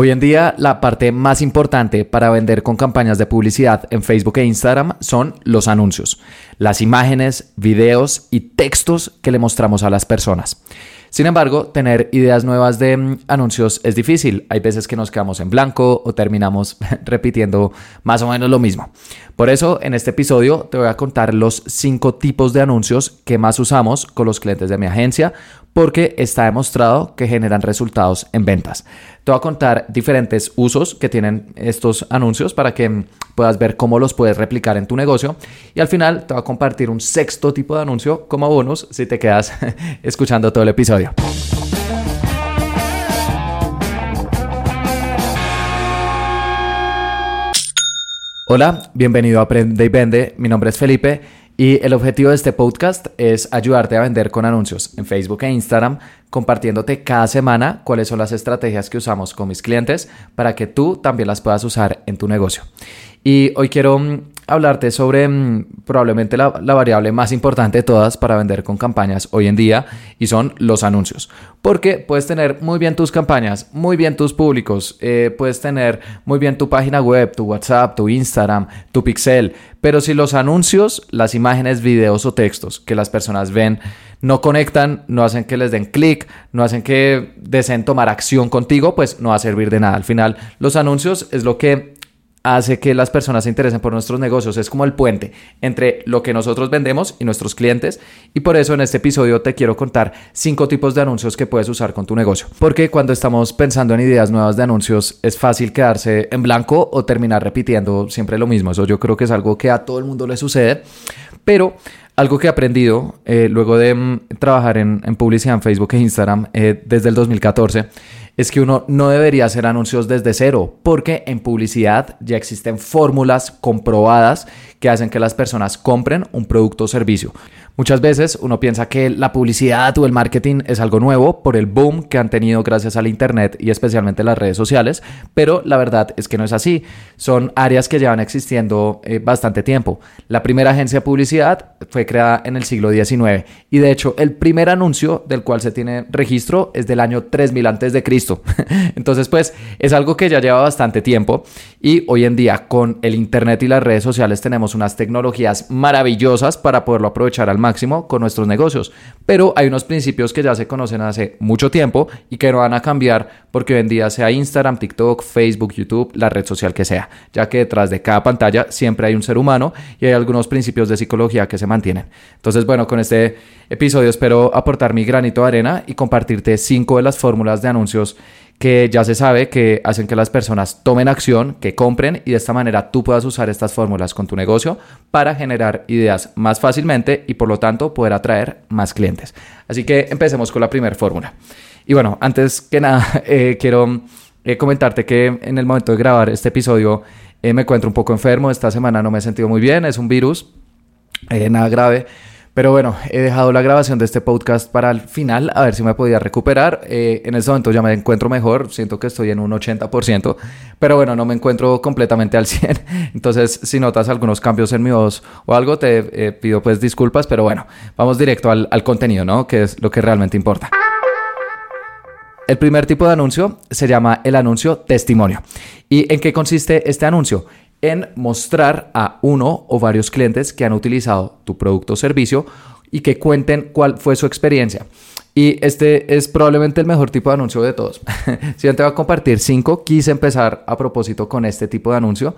Hoy en día la parte más importante para vender con campañas de publicidad en Facebook e Instagram son los anuncios, las imágenes, videos y textos que le mostramos a las personas. Sin embargo, tener ideas nuevas de mm, anuncios es difícil. Hay veces que nos quedamos en blanco o terminamos repitiendo más o menos lo mismo. Por eso, en este episodio te voy a contar los cinco tipos de anuncios que más usamos con los clientes de mi agencia porque está demostrado que generan resultados en ventas. Te voy a contar diferentes usos que tienen estos anuncios para que puedas ver cómo los puedes replicar en tu negocio. Y al final te voy a compartir un sexto tipo de anuncio como bonus si te quedas escuchando todo el episodio. Hola, bienvenido a Aprende y Vende. Mi nombre es Felipe y el objetivo de este podcast es ayudarte a vender con anuncios en Facebook e Instagram, compartiéndote cada semana cuáles son las estrategias que usamos con mis clientes para que tú también las puedas usar en tu negocio. Y hoy quiero mm, hablarte sobre mm, probablemente la, variable más importante de todas para vender con campañas hoy en día y son los anuncios. Porque puedes tener muy bien tus campañas, muy bien tus públicos, eh, puedes tener muy bien tu página web, tu WhatsApp, tu Instagram, tu Pixel, pero si los anuncios, las imágenes, videos o textos que las personas ven no conectan, no hacen que les den clic, no hacen que deseen tomar acción contigo, pues no va a servir de nada. Al final, los anuncios es lo que hace que las personas se interesen por nuestros negocios. Es como el puente entre lo que nosotros vendemos y nuestros clientes. Y por eso en este episodio te quiero contar cinco tipos de anuncios que puedes usar con tu negocio. Porque cuando estamos pensando en ideas nuevas de anuncios es fácil quedarse en blanco o terminar repitiendo siempre lo mismo. Eso yo creo que es algo que a todo el mundo le sucede. Pero algo que he aprendido eh, luego de mm, trabajar en, publicidad en Facebook e Instagram eh, desde el 2014 es que uno no debería hacer anuncios desde cero, porque en publicidad ya existen fórmulas comprobadas que hacen que las personas compren un producto o servicio. Muchas veces uno piensa que la publicidad o el marketing es algo nuevo por el boom que han tenido gracias al Internet y especialmente las redes sociales, pero la verdad es que no es así. Son áreas que llevan existiendo eh, bastante tiempo. La primera agencia de publicidad fue creada en el siglo XIX y de hecho el primer anuncio del cual se tiene registro es del año 3000 antes Entonces pues es algo que ya lleva bastante tiempo y hoy en día con el Internet y las redes sociales tenemos unas tecnologías maravillosas para poderlo aprovechar al máximo con nuestros negocios. Pero hay unos principios que ya se conocen hace mucho tiempo y que no van a cambiar porque hoy en día sea Instagram, TikTok, Facebook, YouTube, la red social que sea, ya que detrás de cada pantalla siempre hay un ser humano y hay algunos principios de psicología que se mantienen. Entonces, bueno, con este episodio espero aportar mi granito de arena y compartirte cinco de las fórmulas de anuncios que ya se sabe que hacen que las personas tomen acción, que compren y de esta manera tú puedas usar estas fórmulas con tu negocio para generar ideas más fácilmente y por lo tanto poder atraer más clientes. Así que empecemos con la primera fórmula. Y bueno, antes que nada, eh, quiero eh, comentarte que en el momento de grabar este episodio eh, me encuentro un poco enfermo. Esta semana no me he sentido muy bien, es un virus, nada grave pero bueno, he dejado la grabación de este podcast para el final, a ver si me podía recuperar. Eh, en este momento ya me encuentro mejor, siento que estoy en un 80%, pero bueno, no me encuentro completamente al 100%. Entonces, si notas algunos cambios en mi voz o algo, te eh, pido pues disculpas, pero bueno, vamos directo al, al contenido, ¿no? Que es lo que realmente importa. El primer tipo de anuncio se llama el anuncio testimonio. ¿Y en qué consiste este anuncio? En mostrar a uno o varios clientes que han utilizado tu producto o servicio y que cuenten cuál fue su experiencia. Y este es probablemente el mejor tipo de anuncio de todos. si yo te voy a compartir cinco, quise empezar a propósito con este tipo de anuncio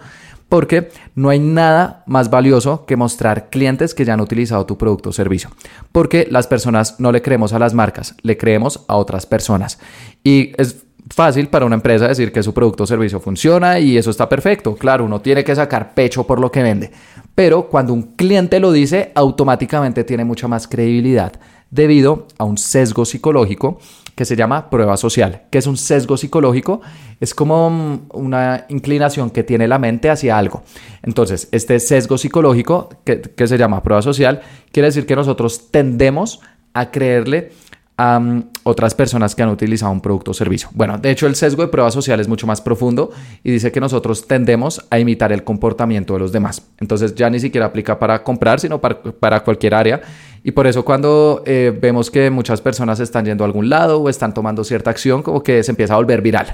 porque no hay nada más valioso que mostrar clientes que ya han utilizado tu producto o servicio. Porque las personas no le creemos a las marcas, le creemos a otras personas. Y es fácil para una empresa decir que su producto o servicio funciona y eso está perfecto. Claro, uno tiene que sacar pecho por lo que vende. Pero cuando un cliente lo dice, automáticamente tiene mucha más credibilidad debido a un sesgo psicológico que se llama prueba social. ¿Qué es un sesgo psicológico? Es como una inclinación que tiene la mente hacia algo. Entonces, este sesgo psicológico que, que se llama prueba social quiere decir que nosotros tendemos a creerle a otras personas que han utilizado un producto o servicio. Bueno, de hecho el sesgo de prueba social es mucho más profundo y dice que nosotros tendemos a imitar el comportamiento de los demás. Entonces ya ni siquiera aplica para comprar, sino para, para cualquier área. Y por eso cuando eh, vemos que muchas personas están yendo a algún lado o están tomando cierta acción, como que se empieza a volver viral.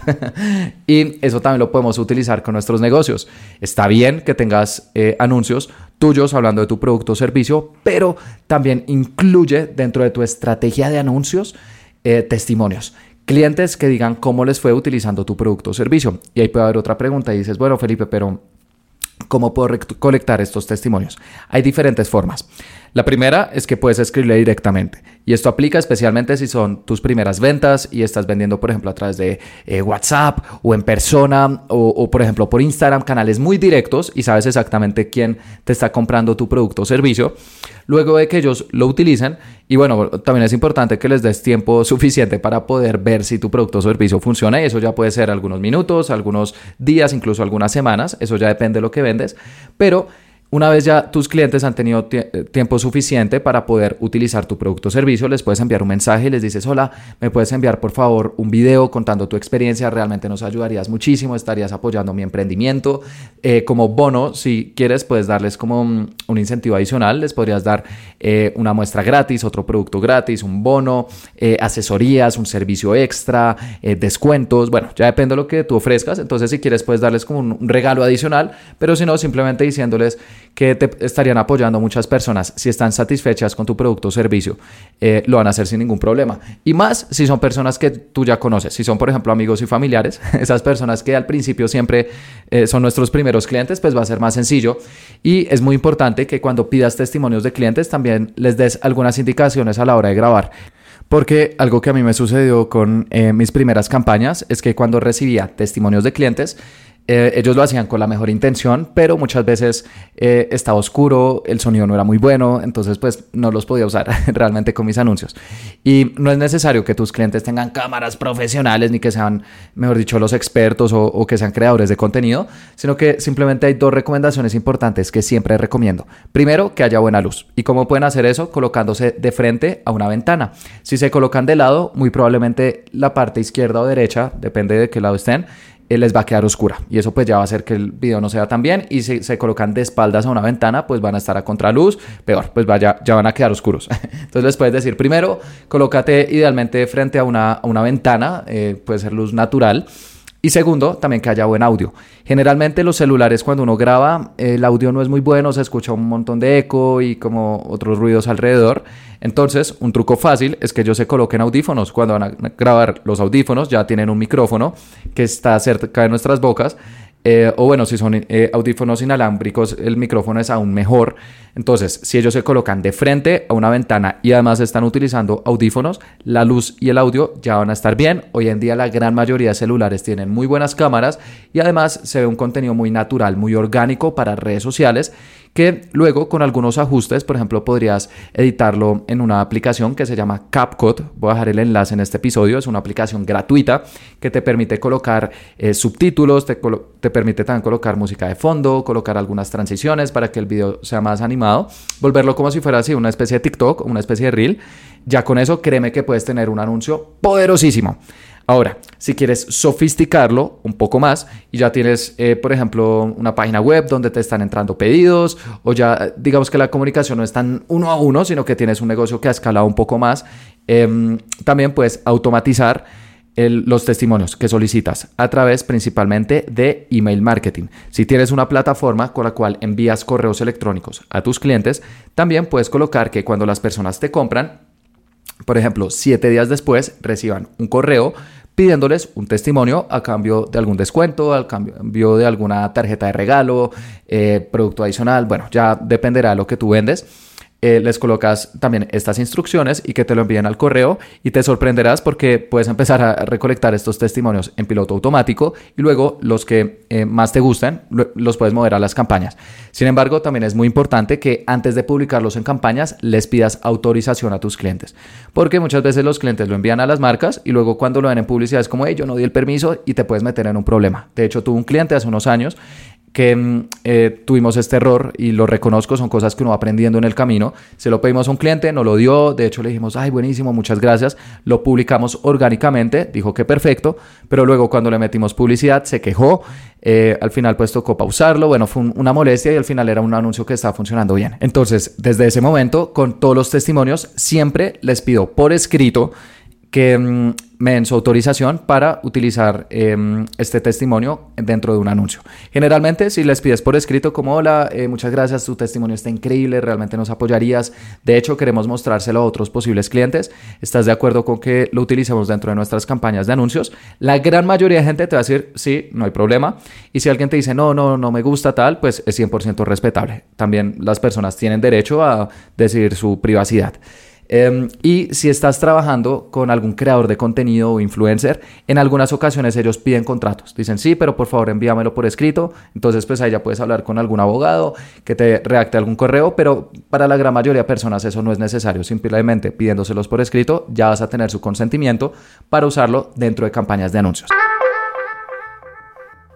y eso también lo podemos utilizar con nuestros negocios. Está bien que tengas eh, anuncios tuyos hablando de tu producto o servicio, pero también incluye dentro de tu estrategia de anuncios eh, testimonios. Clientes que digan cómo les fue utilizando tu producto o servicio. Y ahí puede haber otra pregunta y dices, bueno, Felipe, pero ¿cómo puedo recolectar estos testimonios? Hay diferentes formas. La primera es que puedes escribirle directamente. Y esto aplica especialmente si son tus primeras ventas y estás vendiendo, por ejemplo, a través de eh, WhatsApp o en persona o, por ejemplo, por Instagram, canales muy directos y sabes exactamente quién te está comprando tu producto o servicio. Luego de que ellos lo utilicen, y bueno, también es importante que les des tiempo suficiente para poder ver si tu producto o servicio funciona y eso ya puede ser algunos minutos, algunos días, incluso algunas semanas, eso ya depende de lo que vendes, pero una vez ya tus clientes han tenido eh, tiempo suficiente para poder utilizar tu producto o servicio, les puedes enviar un mensaje y les dices, hola, me puedes enviar por favor un video contando tu experiencia, realmente nos ayudarías muchísimo, estarías apoyando mi emprendimiento. Eh, como bono, si quieres, puedes darles como un, incentivo adicional, les podrías dar eh, una muestra gratis, otro producto gratis, un bono, asesorías, un servicio extra, descuentos, bueno, ya depende de lo que tú ofrezcas, entonces si quieres puedes darles como un regalo adicional, pero si no, simplemente diciéndoles, que te estarían apoyando muchas personas. Si están satisfechas con tu producto o servicio, eh, lo van a hacer sin ningún problema. Y más si son personas que tú ya conoces. Si son, por ejemplo, amigos y familiares, esas personas que al principio siempre eh, son nuestros primeros clientes, pues va a ser más sencillo. Y es muy importante que cuando pidas testimonios de clientes también les des algunas indicaciones a la hora de grabar. Porque algo que a mí me sucedió con eh, mis primeras campañas es que cuando recibía testimonios de clientes, eh, ellos lo hacían con la mejor intención, pero muchas veces eh, estaba oscuro, el sonido no era muy bueno, entonces pues no los podía usar realmente con mis anuncios. Y no es necesario que tus clientes tengan cámaras profesionales ni que sean, mejor dicho, los expertos o, o que sean creadores de contenido, sino que simplemente hay dos recomendaciones importantes que siempre recomiendo. Primero, que haya buena luz. ¿Y cómo pueden hacer eso? Colocándose de frente a una ventana. Si se colocan de lado, muy probablemente la parte izquierda o derecha, depende de qué lado estén, les va a quedar oscura. Y eso pues ya va a hacer que el video no se vea tan bien. Y si se colocan de espaldas a una ventana pues van a estar a contraluz, peor, pues vaya, ya van a quedar oscuros. Entonces les puedes decir primero, colócate idealmente frente a una, a una ventana, eh, puede ser luz natural y segundo, también que haya buen audio. Generalmente los celulares cuando uno graba, el audio no es muy bueno, se escucha un montón de eco y como otros ruidos alrededor. Entonces, un truco fácil es que ellos se coloquen audífonos. Cuando van a grabar los audífonos, ya tienen un micrófono que está cerca de nuestras bocas eh, o bueno, si son eh, audífonos inalámbricos, el micrófono es aún mejor. Entonces, si ellos se colocan de frente a una ventana y además están utilizando audífonos, la luz y el audio ya van a estar bien. Hoy en día la gran mayoría de celulares tienen muy buenas cámaras y además se ve un contenido muy natural, muy orgánico para redes sociales que luego con algunos ajustes, por ejemplo, podrías editarlo en una aplicación que se llama CapCut. Voy a dejar el enlace en este episodio. Es una aplicación gratuita que te permite colocar eh, subtítulos, te, te, permite también colocar música de fondo, colocar algunas transiciones para que el video sea más animado, volverlo como si fuera así una especie de TikTok, una especie de reel. Ya con eso, créeme que puedes tener un anuncio poderosísimo. Ahora, si quieres sofisticarlo un poco más y ya tienes, eh, por ejemplo, una página web donde te están entrando pedidos o ya digamos que la comunicación no es tan uno a uno, sino que tienes un negocio que ha escalado un poco más, em, también puedes automatizar los testimonios que solicitas a través principalmente de email marketing. Si tienes una plataforma con la cual envías correos electrónicos a tus clientes, también puedes colocar que cuando las personas te compran, por ejemplo, siete días después reciban un correo pidiéndoles un testimonio a cambio de algún descuento, al cambio de alguna tarjeta de regalo, eh, producto adicional, bueno, ya dependerá de lo que tú vendes. Eh, les colocas también estas instrucciones y que te lo envíen al correo y te sorprenderás porque puedes empezar a recolectar estos testimonios en piloto automático y luego los que eh, más te gustan los puedes mover a las campañas. Sin embargo, también es muy importante que antes de publicarlos en campañas les pidas autorización a tus clientes porque muchas veces los clientes lo envían a las marcas y luego cuando lo ven en publicidad es como, hey, yo no di el permiso y te puedes meter en un problema. De hecho, tuve un cliente hace unos años que mm, eh, tuvimos este error y lo reconozco, son cosas que uno va aprendiendo en el camino. Se lo pedimos a un cliente, no lo dio, de hecho le dijimos, ay, buenísimo, muchas gracias. Lo publicamos orgánicamente, dijo que perfecto, pero luego cuando le metimos publicidad se quejó, eh, al final pues tocó pausarlo, bueno, fue una molestia y al final era un anuncio que estaba funcionando bien. Entonces, desde ese momento, con todos los testimonios, siempre les pido por escrito que mm, me den su autorización para utilizar em, este testimonio dentro de un anuncio. Generalmente, si les pides por escrito como hola, eh, muchas gracias, tu testimonio está increíble, realmente nos apoyarías. De hecho, queremos mostrárselo a otros posibles clientes. ¿Estás de acuerdo con que lo utilicemos dentro de nuestras campañas de anuncios? La gran mayoría de gente te va a decir sí, no hay problema. Y si alguien te dice no, no, no me gusta tal, pues es 100% respetable. También las personas tienen derecho a decidir su privacidad. Em, y si estás trabajando con algún creador de contenido o influencer, en algunas ocasiones ellos piden contratos. Dicen, sí, pero por favor envíamelo por escrito. Entonces, pues ahí ya puedes hablar con algún abogado que te redacte algún correo, pero para la gran mayoría de personas eso no es necesario. Simplemente pidiéndoselos por escrito, ya vas a tener su consentimiento para usarlo dentro de campañas de anuncios.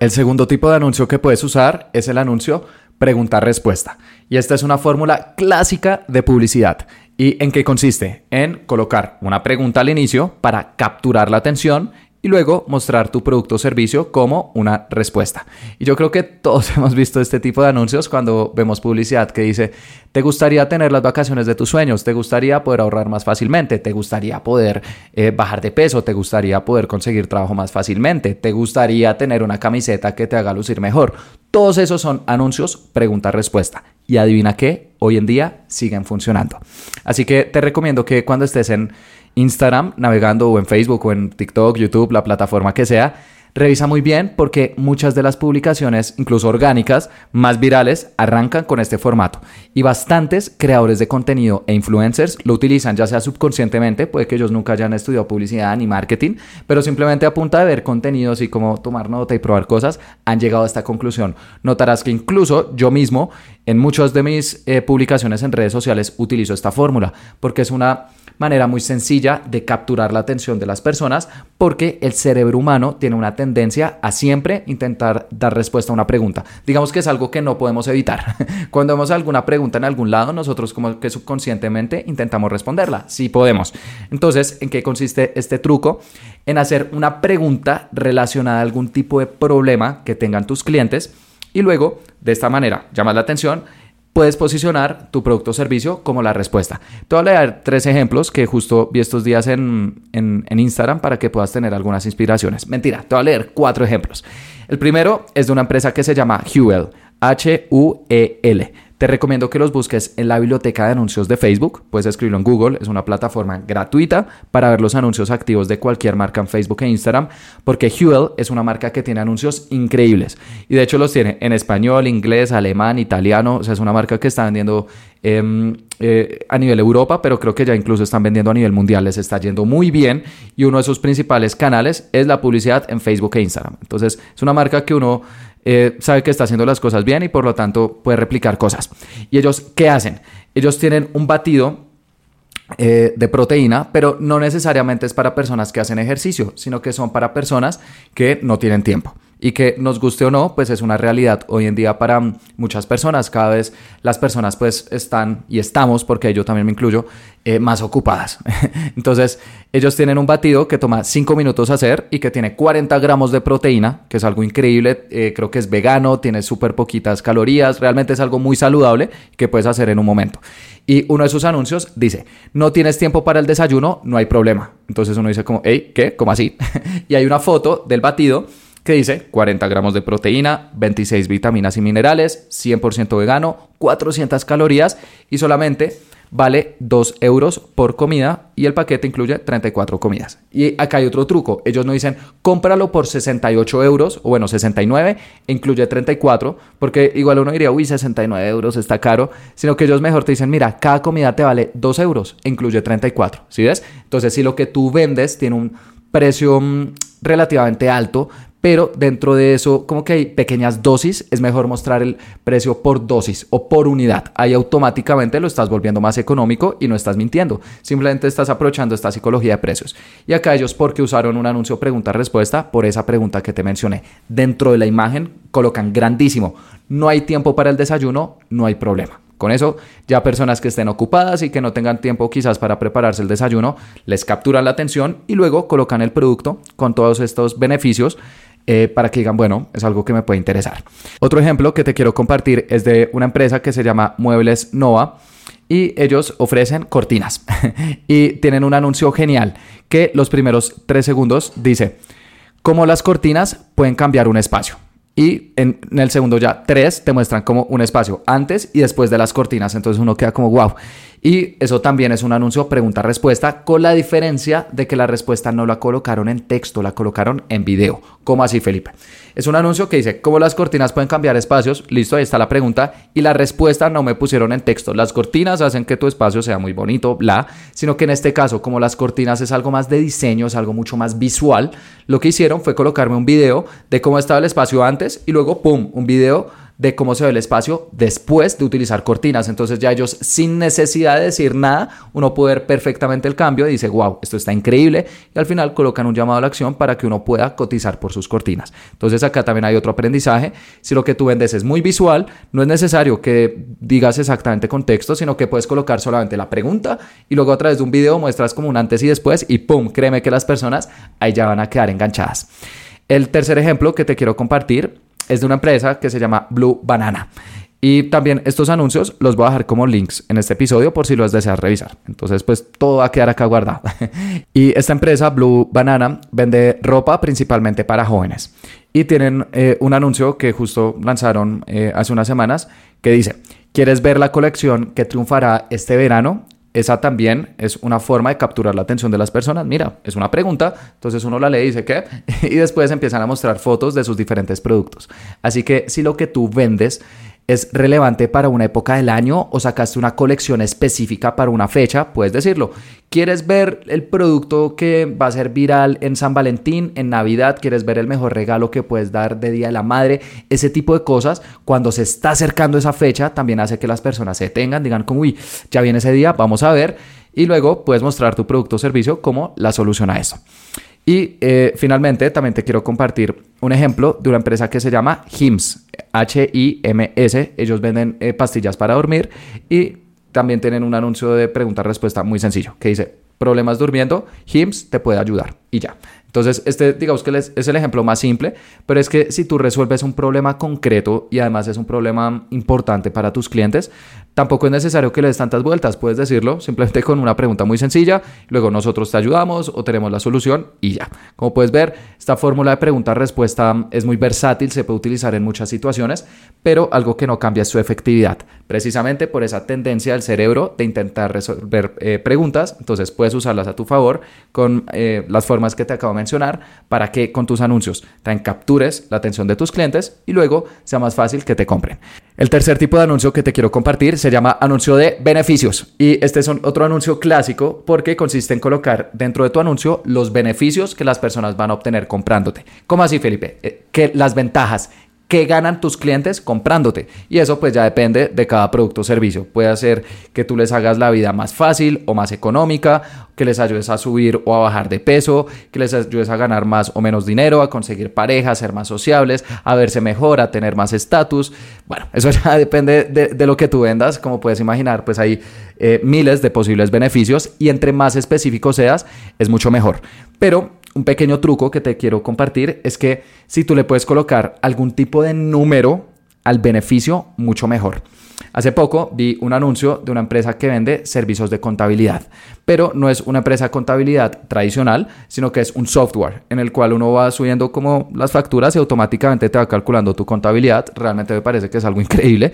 El segundo tipo de anuncio que puedes usar es el anuncio pregunta-respuesta. Y esta es una fórmula clásica de publicidad. ¿Y en qué consiste? En colocar una pregunta al inicio para capturar la atención y luego mostrar tu producto o servicio como una respuesta. Y yo creo que todos hemos visto este tipo de anuncios cuando vemos publicidad que dice, ¿te gustaría tener las vacaciones de tus sueños? ¿Te gustaría poder ahorrar más fácilmente? ¿Te gustaría poder eh, bajar de peso? ¿Te gustaría poder conseguir trabajo más fácilmente? ¿Te gustaría tener una camiseta que te haga lucir mejor? Todos esos son anuncios pregunta-respuesta. Y adivina qué, hoy en día siguen funcionando. Así que te recomiendo que cuando estés en Instagram navegando o en Facebook o en TikTok, YouTube, la plataforma que sea, Revisa muy bien porque muchas de las publicaciones, incluso orgánicas, más virales, arrancan con este formato. Y bastantes creadores de contenido e influencers lo utilizan, ya sea subconscientemente, puede que ellos nunca hayan estudiado publicidad ni marketing, pero simplemente a punta de ver contenidos y como tomar nota y probar cosas, han llegado a esta conclusión. Notarás que incluso yo mismo, en muchas de mis eh, publicaciones en redes sociales, utilizo esta fórmula, porque es una manera muy sencilla de capturar la atención de las personas porque el cerebro humano tiene una tendencia a siempre intentar dar respuesta a una pregunta. Digamos que es algo que no podemos evitar. Cuando vemos alguna pregunta en algún lado, nosotros como que subconscientemente intentamos responderla. Sí podemos. Entonces, ¿en qué consiste este truco? En hacer una pregunta relacionada a algún tipo de problema que tengan tus clientes y luego, de esta manera, llamas la atención puedes posicionar tu producto o servicio como la respuesta. Te voy a dar tres ejemplos que justo vi estos días en, en, en, Instagram para que puedas tener algunas inspiraciones. Mentira, te voy a leer cuatro ejemplos. El primero es de una empresa que se llama Huel, H-U-E-L. Te recomiendo que los busques en la biblioteca de anuncios de Facebook. Puedes escribirlo en Google. Es una plataforma gratuita para ver los anuncios activos de cualquier marca en Facebook e Instagram. Porque Huel es una marca que tiene anuncios increíbles. Y de hecho los tiene en español, inglés, alemán, italiano. O sea, es una marca que está vendiendo em, eh, a nivel Europa, pero creo que ya incluso están vendiendo a nivel mundial. Les está yendo muy bien. Y uno de sus principales canales es la publicidad en Facebook e Instagram. Entonces, es una marca que uno eh, sabe que está haciendo las cosas bien y por lo tanto puede replicar cosas. ¿Y ellos qué hacen? Ellos tienen un batido eh, de proteína, pero no necesariamente es para personas que hacen ejercicio, sino que son para personas que no tienen tiempo y que nos guste o no, pues es una realidad hoy en día para muchas personas. Cada vez las personas pues están y estamos, porque yo también me incluyo, eh, más ocupadas. Entonces ellos tienen un batido que toma 5 minutos hacer y que tiene 40 gramos de proteína, que es algo increíble, eh, creo que es vegano, tiene súper poquitas calorías, realmente es algo muy saludable que puedes hacer en un momento. Y uno de sus anuncios dice, no tienes tiempo para el desayuno, no hay problema. Entonces uno dice como, hey, ¿qué? ¿Cómo así? y hay una foto del batido que dice 40 gramos de proteína, 26 vitaminas y minerales, 100% vegano, 400 calorías y solamente vale 2 euros por comida y el paquete incluye 34 comidas. Y acá hay otro truco, ellos no dicen cómpralo por 68 euros o bueno 69 e incluye 34 porque igual uno diría uy 69 euros está caro, sino que ellos mejor te dicen mira cada comida te vale 2 euros e incluye 34, ¿sí ves? Entonces si lo que tú vendes tiene un precio mm, relativamente alto, pero dentro de eso, como que hay pequeñas dosis, es mejor mostrar el precio por dosis o por unidad. Ahí automáticamente lo estás volviendo más económico y no estás mintiendo. Simplemente estás aprovechando esta psicología de precios. Y acá ellos, porque usaron un anuncio pregunta-respuesta, por esa pregunta que te mencioné. Dentro de la imagen colocan grandísimo. No hay tiempo para el desayuno, no hay problema. Con eso, ya personas que estén ocupadas y que no tengan tiempo quizás para prepararse el desayuno, les capturan la atención y luego colocan el producto con todos estos beneficios eh, para que digan, bueno, es algo que me puede interesar. Otro ejemplo que te quiero compartir es de una empresa que se llama Muebles Nova y ellos ofrecen cortinas y tienen un anuncio genial que los primeros tres segundos dice, cómo las cortinas pueden cambiar un espacio. Y en, el segundo ya, tres, te muestran como un espacio antes y después de las cortinas. Entonces uno queda como, wow. Y eso también es un anuncio pregunta-respuesta, con la diferencia de que la respuesta no la colocaron en texto, la colocaron en video. ¿Cómo así, Felipe? Es un anuncio que dice, ¿cómo las cortinas pueden cambiar espacios? Listo, ahí está la pregunta. Y la respuesta no me pusieron en texto. Las cortinas hacen que tu espacio sea muy bonito, bla. Sino que en este caso, como las cortinas es algo más de diseño, es algo mucho más visual, lo que hicieron fue colocarme un video de cómo estaba el espacio antes y luego, ¡pum!, un video de cómo se ve el espacio después de utilizar cortinas. Entonces ya ellos sin necesidad de decir nada, uno puede ver perfectamente el cambio y dice, wow, esto está increíble. Y al final colocan un llamado a la acción para que uno pueda cotizar por sus cortinas. Entonces acá también hay otro aprendizaje. Si lo que tú vendes es muy visual, no es necesario que digas exactamente con texto, sino que puedes colocar solamente la pregunta y luego a través de un video muestras como un antes y después y ¡pum! Créeme que las personas ahí ya van a quedar enganchadas. El tercer ejemplo que te quiero compartir es de una empresa que se llama Blue Banana. Y también estos anuncios los voy a dejar como links en este episodio por si los deseas revisar. Entonces, pues todo va a quedar acá guardado. y esta empresa, Blue Banana, vende ropa principalmente para jóvenes. Y tienen eh, un anuncio que justo lanzaron eh, hace unas semanas que dice, ¿quieres ver la colección que triunfará este verano? Esa también es una forma de capturar la atención de las personas. Mira, es una pregunta, entonces uno la lee y dice qué, y después empiezan a mostrar fotos de sus diferentes productos. Así que si lo que tú vendes es relevante para una época del año o sacaste una colección específica para una fecha, puedes decirlo. ¿Quieres ver el producto que va a ser viral en San Valentín, en Navidad? ¿Quieres ver el mejor regalo que puedes dar de Día de la Madre? Ese tipo de cosas, cuando se está acercando esa fecha, también hace que las personas se detengan, digan como, uy, ya viene ese día, vamos a ver. Y luego puedes mostrar tu producto o servicio como la solución a eso. Y eh, finalmente también te quiero compartir un ejemplo de una empresa que se llama HIMS, H-I-M-S. Ellos venden eh, pastillas para dormir y también tienen un anuncio de pregunta-respuesta muy sencillo que dice, problemas durmiendo, HIMS te puede ayudar y ya. Entonces, este digamos que es el ejemplo más simple, pero es que si tú resuelves un problema concreto y además es un problema importante para tus clientes, tampoco es necesario que le des tantas vueltas, puedes decirlo simplemente con una pregunta muy sencilla, luego nosotros te ayudamos o tenemos la solución y ya. Como puedes ver, esta fórmula de pregunta-respuesta es muy versátil, se puede utilizar en muchas situaciones, pero algo que no cambia es su efectividad, precisamente por esa tendencia del cerebro de intentar resolver eh, preguntas, entonces puedes usarlas a tu favor con eh, las formas que te acabo de mencionar para que con tus anuncios también captures la atención de tus clientes y luego sea más fácil que te compren. El tercer tipo de anuncio que te quiero compartir se llama anuncio de beneficios y este es otro anuncio clásico porque consiste en colocar dentro de tu anuncio los beneficios que las personas van a obtener comprándote. ¿Cómo así, Felipe? Eh, que las ventajas qué ganan tus clientes comprándote. Y eso pues ya depende de cada producto o servicio. Puede ser que tú les hagas la vida más fácil o más económica, que les ayudes a subir o a bajar de peso, que les ayudes a ganar más o menos dinero, a conseguir pareja, a ser más sociables, a verse mejor, a tener más estatus. Bueno, eso ya depende de, lo que tú vendas. Como puedes imaginar, pues hay eh, miles de posibles beneficios y entre más específico seas, es mucho mejor. Pero un pequeño truco que te quiero compartir es que si tú le puedes colocar algún tipo de número al beneficio, mucho mejor. Hace poco vi un anuncio de una empresa que vende servicios de contabilidad, pero no es una empresa de contabilidad tradicional, sino que es un software en el cual uno va subiendo como las facturas y automáticamente te va calculando tu contabilidad. Realmente me parece que es algo increíble.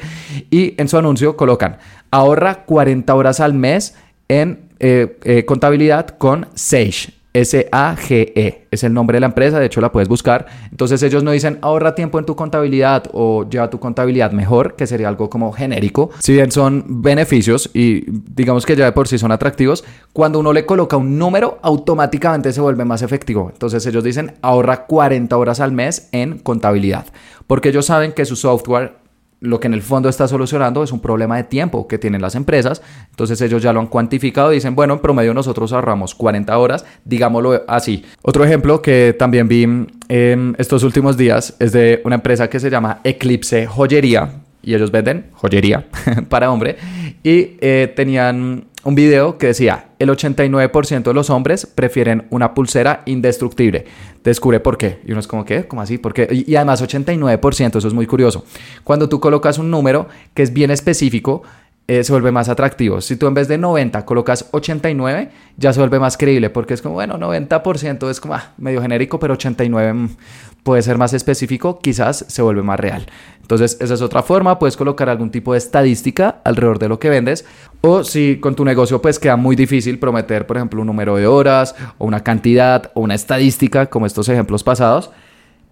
Y en su anuncio colocan, ahorra 40 horas al mes en eh, eh, contabilidad con Sage. S-A-G-E es el nombre de la empresa, de hecho la puedes buscar. Entonces ellos no dicen ahorra tiempo en tu contabilidad o lleva tu contabilidad mejor, que sería algo como genérico. Si bien son beneficios y digamos que ya de por sí son atractivos, cuando uno le coloca un número, automáticamente se vuelve más efectivo. Entonces ellos dicen ahorra 40 horas al mes en contabilidad, porque ellos saben que su software lo que en el fondo está solucionando es un problema de tiempo que tienen las empresas. Entonces ellos ya lo han cuantificado y dicen, bueno, en promedio nosotros ahorramos 40 horas, digámoslo así. Otro ejemplo que también vi en estos últimos días es de una empresa que se llama Eclipse Joyería y ellos venden joyería para hombre y eh, tenían un video que decía, el 89% de los hombres prefieren una pulsera indestructible. Descubre por qué. Y uno es como, ¿qué? ¿Cómo así? ¿Por qué? Y, además 89%, eso es muy curioso. Cuando tú colocas un número que es bien específico, eh, se vuelve más atractivo. Si tú en vez de 90 colocas 89, ya se vuelve más creíble porque es como, bueno, 90% es como ah, medio genérico, pero 89 mm, puede ser más específico, quizás se vuelve más real. Entonces, esa es otra forma, puedes colocar algún tipo de estadística alrededor de lo que vendes o si con tu negocio pues queda muy difícil prometer, por ejemplo, un número de horas o una cantidad o una estadística como estos ejemplos pasados,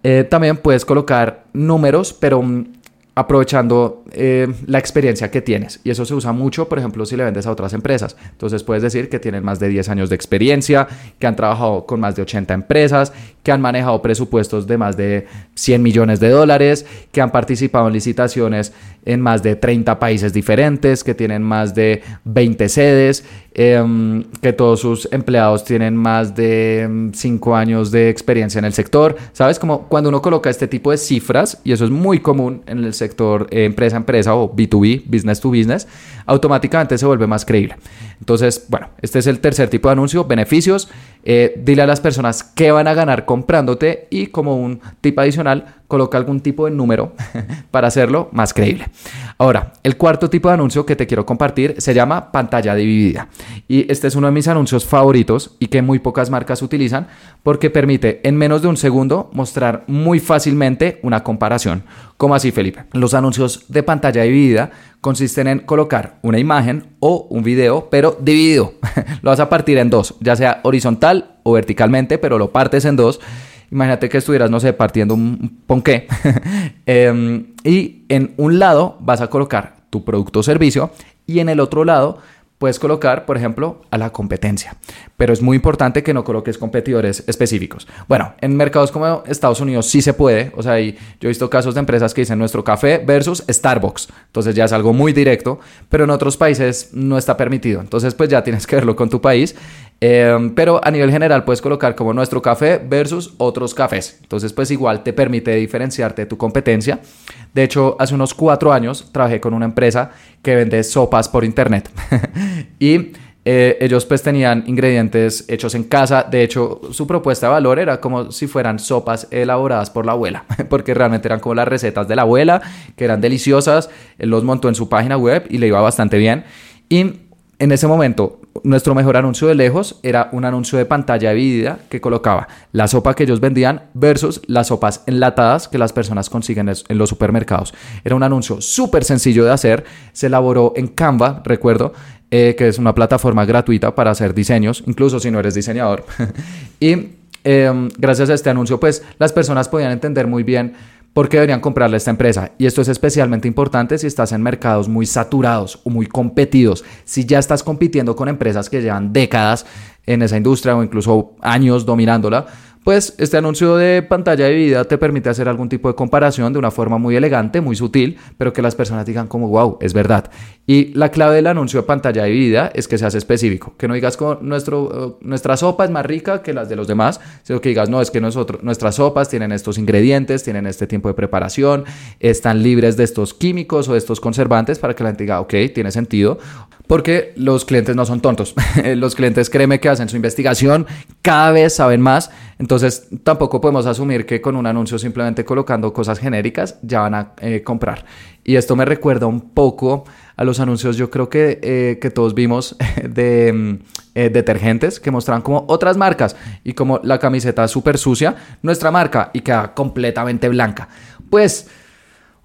eh, también puedes colocar números, pero mm, aprovechando eh, la experiencia que tienes. Y eso se usa mucho, por ejemplo, si le vendes a otras empresas. Entonces puedes decir que tienen más de 10 años de experiencia, que han trabajado con más de 80 empresas, que han manejado presupuestos de más de 100 millones de dólares, que han participado en licitaciones en más de 30 países diferentes, que tienen más de 20 sedes, em, que todos sus empleados tienen más de 5 em, años de experiencia en el sector. ¿Sabes? Como cuando uno coloca este tipo de cifras, y eso es muy común en el sector eh, empresa a empresa o B2B, business to business, automáticamente se vuelve más creíble. Entonces, bueno, este es el tercer tipo de anuncio, beneficios. Eh, dile a las personas qué van a ganar comprándote y como un tip adicional, coloca algún tipo de número para hacerlo más creíble. Ahora, el cuarto tipo de anuncio que te quiero compartir se llama pantalla dividida. Y este es uno de mis anuncios favoritos y que muy pocas marcas utilizan porque permite en menos de un segundo mostrar muy fácilmente una comparación. ¿Cómo así, Felipe? Los anuncios de pantalla dividida consisten en colocar una imagen o un video, pero dividido. lo vas a partir en dos, ya sea horizontal o verticalmente, pero lo partes en dos. Imagínate que estuvieras, no sé, partiendo un ponqué. Em, y en un lado vas a colocar tu producto o servicio y en el otro lado puedes colocar, por ejemplo, a la competencia. Pero es muy importante que no coloques competidores específicos. Bueno, en mercados como Estados Unidos sí se puede. O sea, yo he visto casos de empresas que dicen nuestro café versus Starbucks. Entonces ya es algo muy directo, pero en otros países no está permitido. Entonces pues ya tienes que verlo con tu país. Em, pero a nivel general puedes colocar como nuestro café versus otros cafés. Entonces pues igual te permite diferenciarte de tu competencia. De hecho, hace unos cuatro años trabajé con una empresa que vende sopas por internet. y eh, ellos pues tenían ingredientes hechos en casa. De hecho, su propuesta de valor era como si fueran sopas elaboradas por la abuela, porque realmente eran como las recetas de la abuela, que eran deliciosas. Él los montó en su página web y le iba bastante bien. Y en ese momento, nuestro mejor anuncio de lejos era un anuncio de pantalla dividida que colocaba la sopa que ellos vendían versus las sopas enlatadas que las personas consiguen en los supermercados. Era un anuncio súper sencillo de hacer, se elaboró en Canva, recuerdo, eh, que es una plataforma gratuita para hacer diseños, incluso si no eres diseñador. y em, gracias a este anuncio, pues las personas podían entender muy bien ¿Por qué deberían comprarle esta empresa? Y esto es especialmente importante si estás en mercados muy saturados o muy competidos. Si ya estás compitiendo con empresas que llevan décadas en esa industria o incluso años dominándola, pues este anuncio de pantalla dividida te permite hacer algún tipo de comparación de una forma muy elegante, muy sutil, pero que las personas digan como, wow, es verdad. Y la clave del anuncio de pantalla dividida es que seas específico, que no digas como nuestro, eh, nuestra sopa es más rica que las de los demás, sino que digas, no, es que nosotros, nuestras sopas tienen estos ingredientes, tienen este tiempo de preparación, están libres de estos químicos o de estos conservantes para que la gente diga, ok, tiene sentido. Porque los clientes no son tontos. los clientes, créeme que hacen su investigación, cada vez saben más. Entonces, tampoco podemos asumir que con un anuncio simplemente colocando cosas genéricas ya van a eh, comprar. Y esto me recuerda un poco a los anuncios, yo creo que, eh, que todos vimos de mm, eh, detergentes que mostraban como otras marcas y como la camiseta súper sucia, nuestra marca y queda completamente blanca. Pues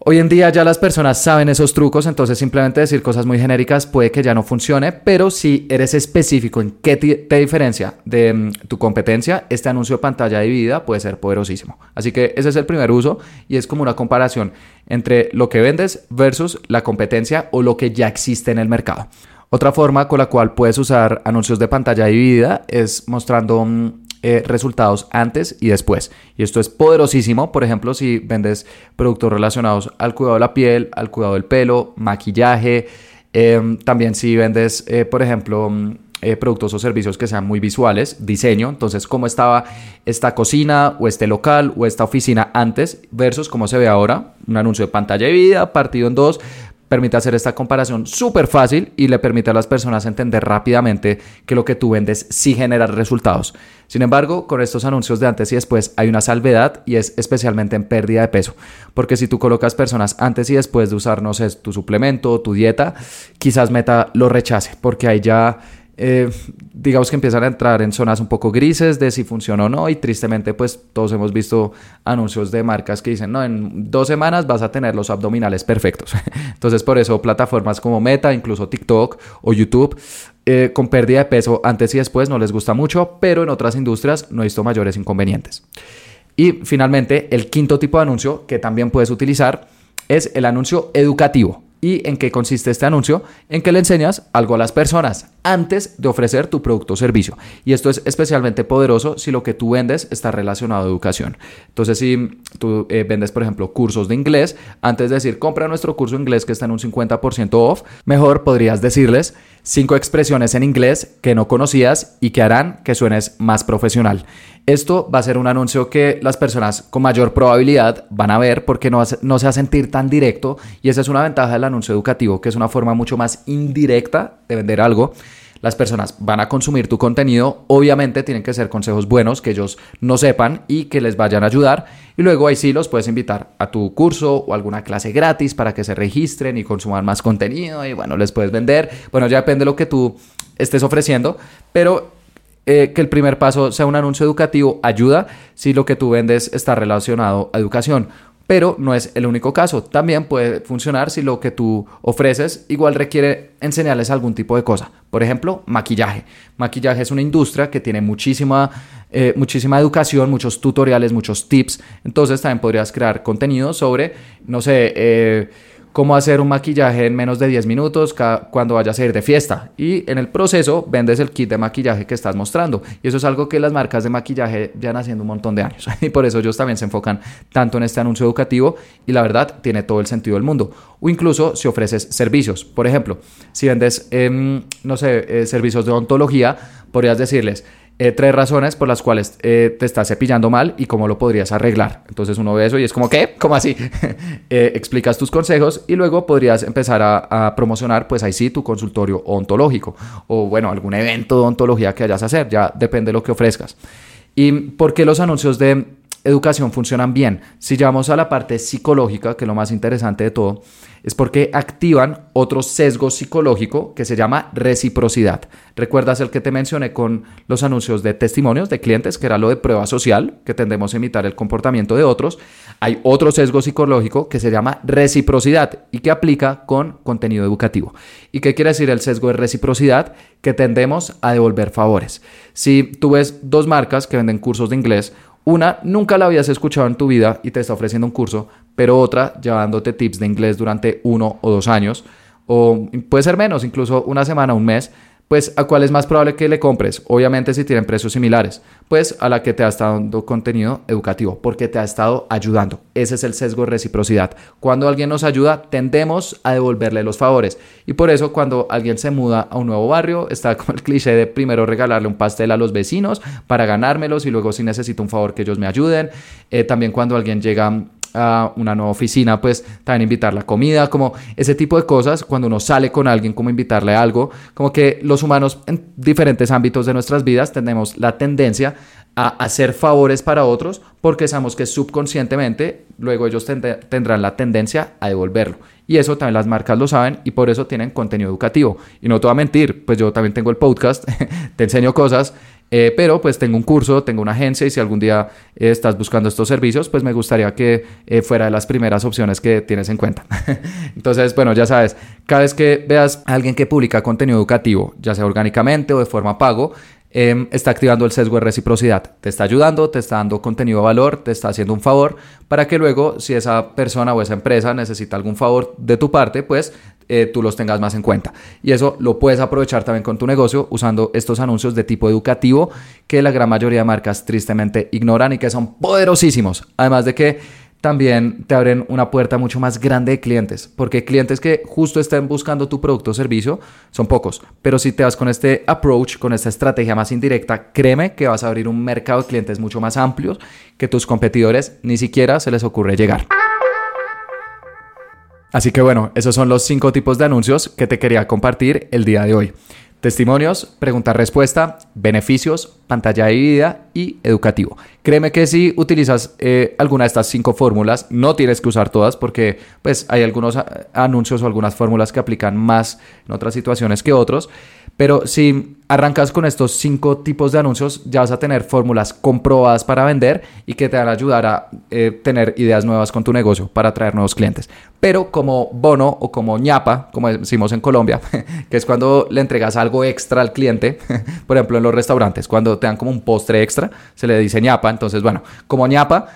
Hoy en día ya las personas saben esos trucos, entonces simplemente decir cosas muy genéricas puede que ya no funcione, pero si eres específico en qué te diferencia de mm, tu competencia, este anuncio de pantalla dividida puede ser poderosísimo. Así que ese es el primer uso y es como una comparación entre lo que vendes versus la competencia o lo que ya existe en el mercado. Otra forma con la cual puedes usar anuncios de pantalla dividida es mostrando mm, eh, resultados antes y después. Y esto es poderosísimo, por ejemplo, si vendes productos relacionados al cuidado de la piel, al cuidado del pelo, maquillaje, em, también si vendes, eh, por ejemplo, mm, eh, productos o servicios que sean muy visuales, diseño, entonces cómo estaba esta cocina o este local o esta oficina antes versus cómo se ve ahora, un anuncio de pantalla de vida partido en dos, permite hacer esta comparación súper fácil y le permite a las personas entender rápidamente que lo que tú vendes sí genera resultados. Sin embargo, con estos anuncios de antes y después hay una salvedad y es especialmente en pérdida de peso. Porque si tú colocas personas antes y después de usar, no sé, tu suplemento o tu dieta, quizás Meta lo rechace porque hay ya eh, digamos que empiezan a entrar en zonas un poco grises de si funciona o no y tristemente pues todos hemos visto anuncios de marcas que dicen no, en dos semanas vas a tener los abdominales perfectos. Entonces por eso plataformas como Meta, incluso TikTok o YouTube eh, con pérdida de peso antes y después no les gusta mucho, pero en otras industrias no he visto mayores inconvenientes. Y finalmente el quinto tipo de anuncio que también puedes utilizar es el anuncio educativo. ¿Y en qué consiste este anuncio? En que le enseñas algo a las personas antes de ofrecer tu producto o servicio. Y esto es especialmente poderoso si lo que tú vendes está relacionado a educación. Entonces, si tú eh, vendes, por ejemplo, cursos de inglés, antes de decir, compra nuestro curso de inglés que está en un 50% off, mejor podrías decirles cinco expresiones en inglés que no conocías y que harán que suenes más profesional. Esto va a ser un anuncio que las personas con mayor probabilidad van a ver porque no, no se va a sentir tan directo y esa es una ventaja del anuncio educativo, que es una forma mucho más indirecta de vender algo las personas van a consumir tu contenido, obviamente tienen que ser consejos buenos que ellos no sepan y que les vayan a ayudar. Y luego ahí sí los puedes invitar a tu curso o alguna clase gratis para que se registren y consuman más contenido y bueno, les puedes vender. Bueno, ya depende de lo que tú estés ofreciendo, pero eh, que el primer paso sea un anuncio educativo ayuda si lo que tú vendes está relacionado a educación pero no es el único caso. También puede funcionar si lo que tú ofreces igual requiere enseñarles algún tipo de cosa. Por ejemplo, maquillaje. Maquillaje es una industria que tiene muchísima, eh, muchísima educación, muchos tutoriales, muchos tips. Entonces también podrías crear contenido sobre, no sé, eh, cómo hacer un maquillaje en menos de 10 minutos cuando vayas a ir de fiesta. Y en el proceso vendes el kit de maquillaje que estás mostrando. Y eso es algo que las marcas de maquillaje ya han haciendo un montón de años. Y por eso ellos también se enfocan tanto en este anuncio educativo y la verdad tiene todo el sentido del mundo. O incluso si ofreces servicios. Por ejemplo, si vendes, em, no sé, eh, servicios de odontología, podrías decirles, eh, tres razones por las cuales eh, te estás cepillando mal y cómo lo podrías arreglar. Entonces uno ve eso y es como, ¿qué? ¿Cómo así? Eh, explicas tus consejos y luego podrías empezar a, promocionar, pues ahí sí, tu consultorio ontológico o bueno, algún evento de ontología que hayas a hacer, ya depende de lo que ofrezcas. ¿Y por qué los anuncios de educación funcionan bien? Si llevamos a la parte psicológica, que es lo más interesante de todo, es porque activan otro sesgo psicológico que se llama reciprocidad. ¿Recuerdas el que te mencioné con los anuncios de testimonios de clientes, que era lo de prueba social, que tendemos a imitar el comportamiento de otros? Hay otro sesgo psicológico que se llama reciprocidad y que aplica con contenido educativo. ¿Y qué quiere decir el sesgo de reciprocidad? Que tendemos a devolver favores. Si tú ves dos marcas que venden cursos de inglés, una, nunca la habías escuchado en tu vida y te está ofreciendo un curso, pero otra, llevándote tips de inglés durante uno o dos años, o puede ser menos, incluso una semana, un mes, pues a cuál es más probable que le compres. Obviamente si tienen precios similares, pues a la que te ha estado dando contenido educativo, porque te ha estado ayudando. Ese es el sesgo de reciprocidad. Cuando alguien nos ayuda, tendemos a devolverle los favores. Y por eso cuando alguien se muda a un nuevo barrio, está como el cliché de primero regalarle un pastel a los vecinos para ganármelos y luego si necesito un favor que ellos me ayuden. Eh, también cuando alguien llega a una nueva oficina, pues también invitarle a comida, como ese tipo de cosas, cuando uno sale con alguien, como invitarle algo, como que los humanos en diferentes ámbitos de nuestras vidas tenemos la tendencia a hacer favores para otros porque sabemos que subconscientemente luego ellos tendrán la tendencia a devolverlo. Y eso también las marcas lo saben y por eso tienen contenido educativo. Y no te voy a mentir, pues yo también tengo el podcast, te enseño cosas eh, pero pues tengo un curso, tengo una agencia y si algún día eh, estás buscando estos servicios, pues me gustaría que eh, fuera de las primeras opciones que tienes en cuenta. Entonces, bueno, ya sabes, cada vez que veas a alguien que publica contenido educativo, ya sea orgánicamente o de forma pago, em, está activando el sesgo de reciprocidad. Te está ayudando, te está dando contenido de valor, te está haciendo un favor para que luego, si esa persona o esa empresa necesita algún favor de tu parte, pues eh, tú los tengas más en cuenta. Y eso lo puedes aprovechar también con tu negocio usando estos anuncios de tipo educativo que la gran mayoría de marcas tristemente ignoran y que son poderosísimos. Además de que también te abren una puerta mucho más grande de clientes, porque clientes que justo estén buscando tu producto o servicio son pocos, pero si te vas con este approach, con esta estrategia más indirecta, créeme que vas a abrir un mercado de clientes mucho más amplios que tus competidores ni siquiera se les ocurre llegar. Así que bueno, esos son los cinco tipos de anuncios que te quería compartir el día de hoy. Testimonios, pregunta-respuesta, beneficios, pantalla dividida y educativo. Créeme que si utilizas eh, alguna de estas cinco fórmulas, no tienes que usar todas porque pues hay algunos anuncios o algunas fórmulas que aplican más en otras situaciones que otros. Pero si arrancas con estos cinco tipos de anuncios, ya vas a tener fórmulas comprobadas para vender y que te van a ayudar a eh, tener ideas nuevas con tu negocio para atraer nuevos clientes. Pero como bono o como ñapa, como decimos en Colombia, que es cuando le entregas algo extra al cliente, por ejemplo en los restaurantes, cuando te dan como un postre extra, se le dice ñapa. Entonces, bueno, como ñapa,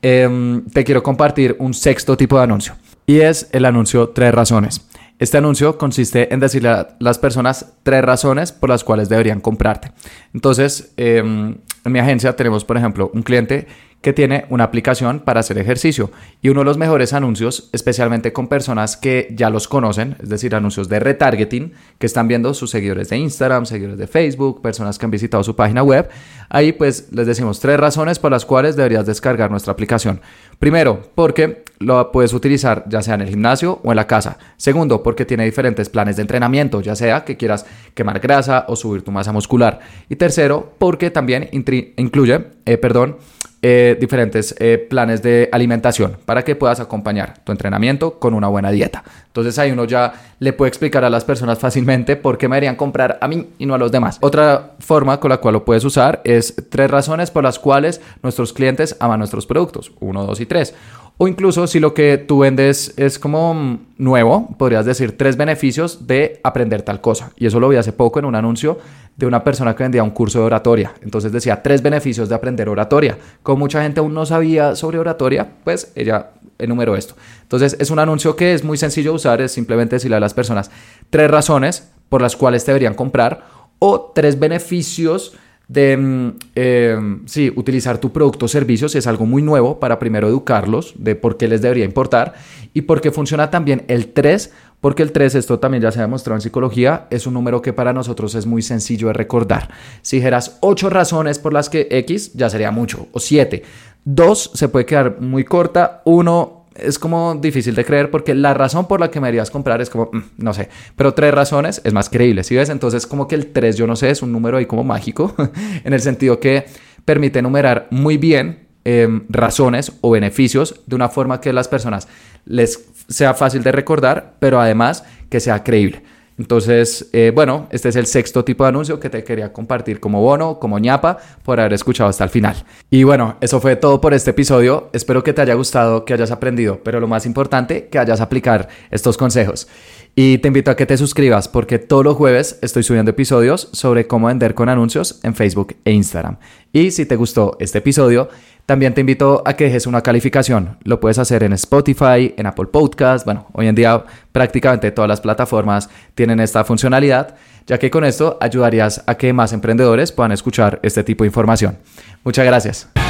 em, te quiero compartir un sexto tipo de anuncio. Y es el anuncio tres razones. Este anuncio consiste en decirle a las personas tres razones por las cuales deberían comprarte. Entonces, em, en mi agencia tenemos, por ejemplo, un cliente que tiene una aplicación para hacer ejercicio y uno de los mejores anuncios, especialmente con personas que ya los conocen, es decir, anuncios de retargeting que están viendo sus seguidores de Instagram, seguidores de Facebook, personas que han visitado su página web. Ahí pues les decimos tres razones por las cuales deberías descargar nuestra aplicación. Primero, porque lo puedes utilizar ya sea en el gimnasio o en la casa. Segundo, porque tiene diferentes planes de entrenamiento, ya sea que quieras quemar grasa o subir tu masa muscular. Y tercero, porque también incluye, eh, perdón, eh, diferentes eh, planes de alimentación para que puedas acompañar tu entrenamiento con una buena dieta. Entonces ahí uno ya le puede explicar a las personas fácilmente por qué me deberían comprar a mí y no a los demás. Otra forma con la cual lo puedes usar es tres razones por las cuales nuestros clientes aman nuestros productos. Uno, dos y tres. O incluso si lo que tú vendes es como nuevo, podrías decir tres beneficios de aprender tal cosa. Y eso lo vi hace poco en un anuncio de una persona que vendía un curso de oratoria. Entonces decía tres beneficios de aprender oratoria. Como mucha gente aún no sabía sobre oratoria, pues ella enumeró esto. Entonces es un anuncio que es muy sencillo de usar, es simplemente decirle a las personas tres razones por las cuales deberían comprar o tres beneficios de mm, eh, sí, utilizar tu producto o servicios es algo muy nuevo para primero educarlos de por qué les debería importar y por qué funciona también el 3, porque el 3, esto también ya se ha demostrado en psicología, es un número que para nosotros es muy sencillo de recordar. Si dijeras 8 razones por las que X, ya sería mucho, o 7. 2 se puede quedar muy corta, 1 es como difícil de creer porque la razón por la que me harías comprar es como, mm, no sé, pero tres razones es más creíble, ¿sí ves? Entonces como que el 3, yo no sé, es un número ahí como mágico, en el sentido que permite enumerar muy bien em, razones o beneficios de una forma que las personas les sea fácil de recordar, pero además que sea creíble. Entonces, eh, bueno, este es el sexto tipo de anuncio que te quería compartir como bono, como ñapa, por haber escuchado hasta el final. Y bueno, eso fue todo por este episodio. Espero que te haya gustado, que hayas aprendido, pero lo más importante, que hayas aplicar estos consejos. Y te invito a que te suscribas porque todos los jueves estoy subiendo episodios sobre cómo vender con anuncios en Facebook e Instagram. Y si te gustó este episodio, también te invito a que dejes una calificación. Lo puedes hacer en Spotify, en Apple Podcast. Bueno, hoy en día prácticamente todas las plataformas tienen esta funcionalidad, ya que con esto ayudarías a que más emprendedores puedan escuchar este tipo de información. Muchas gracias.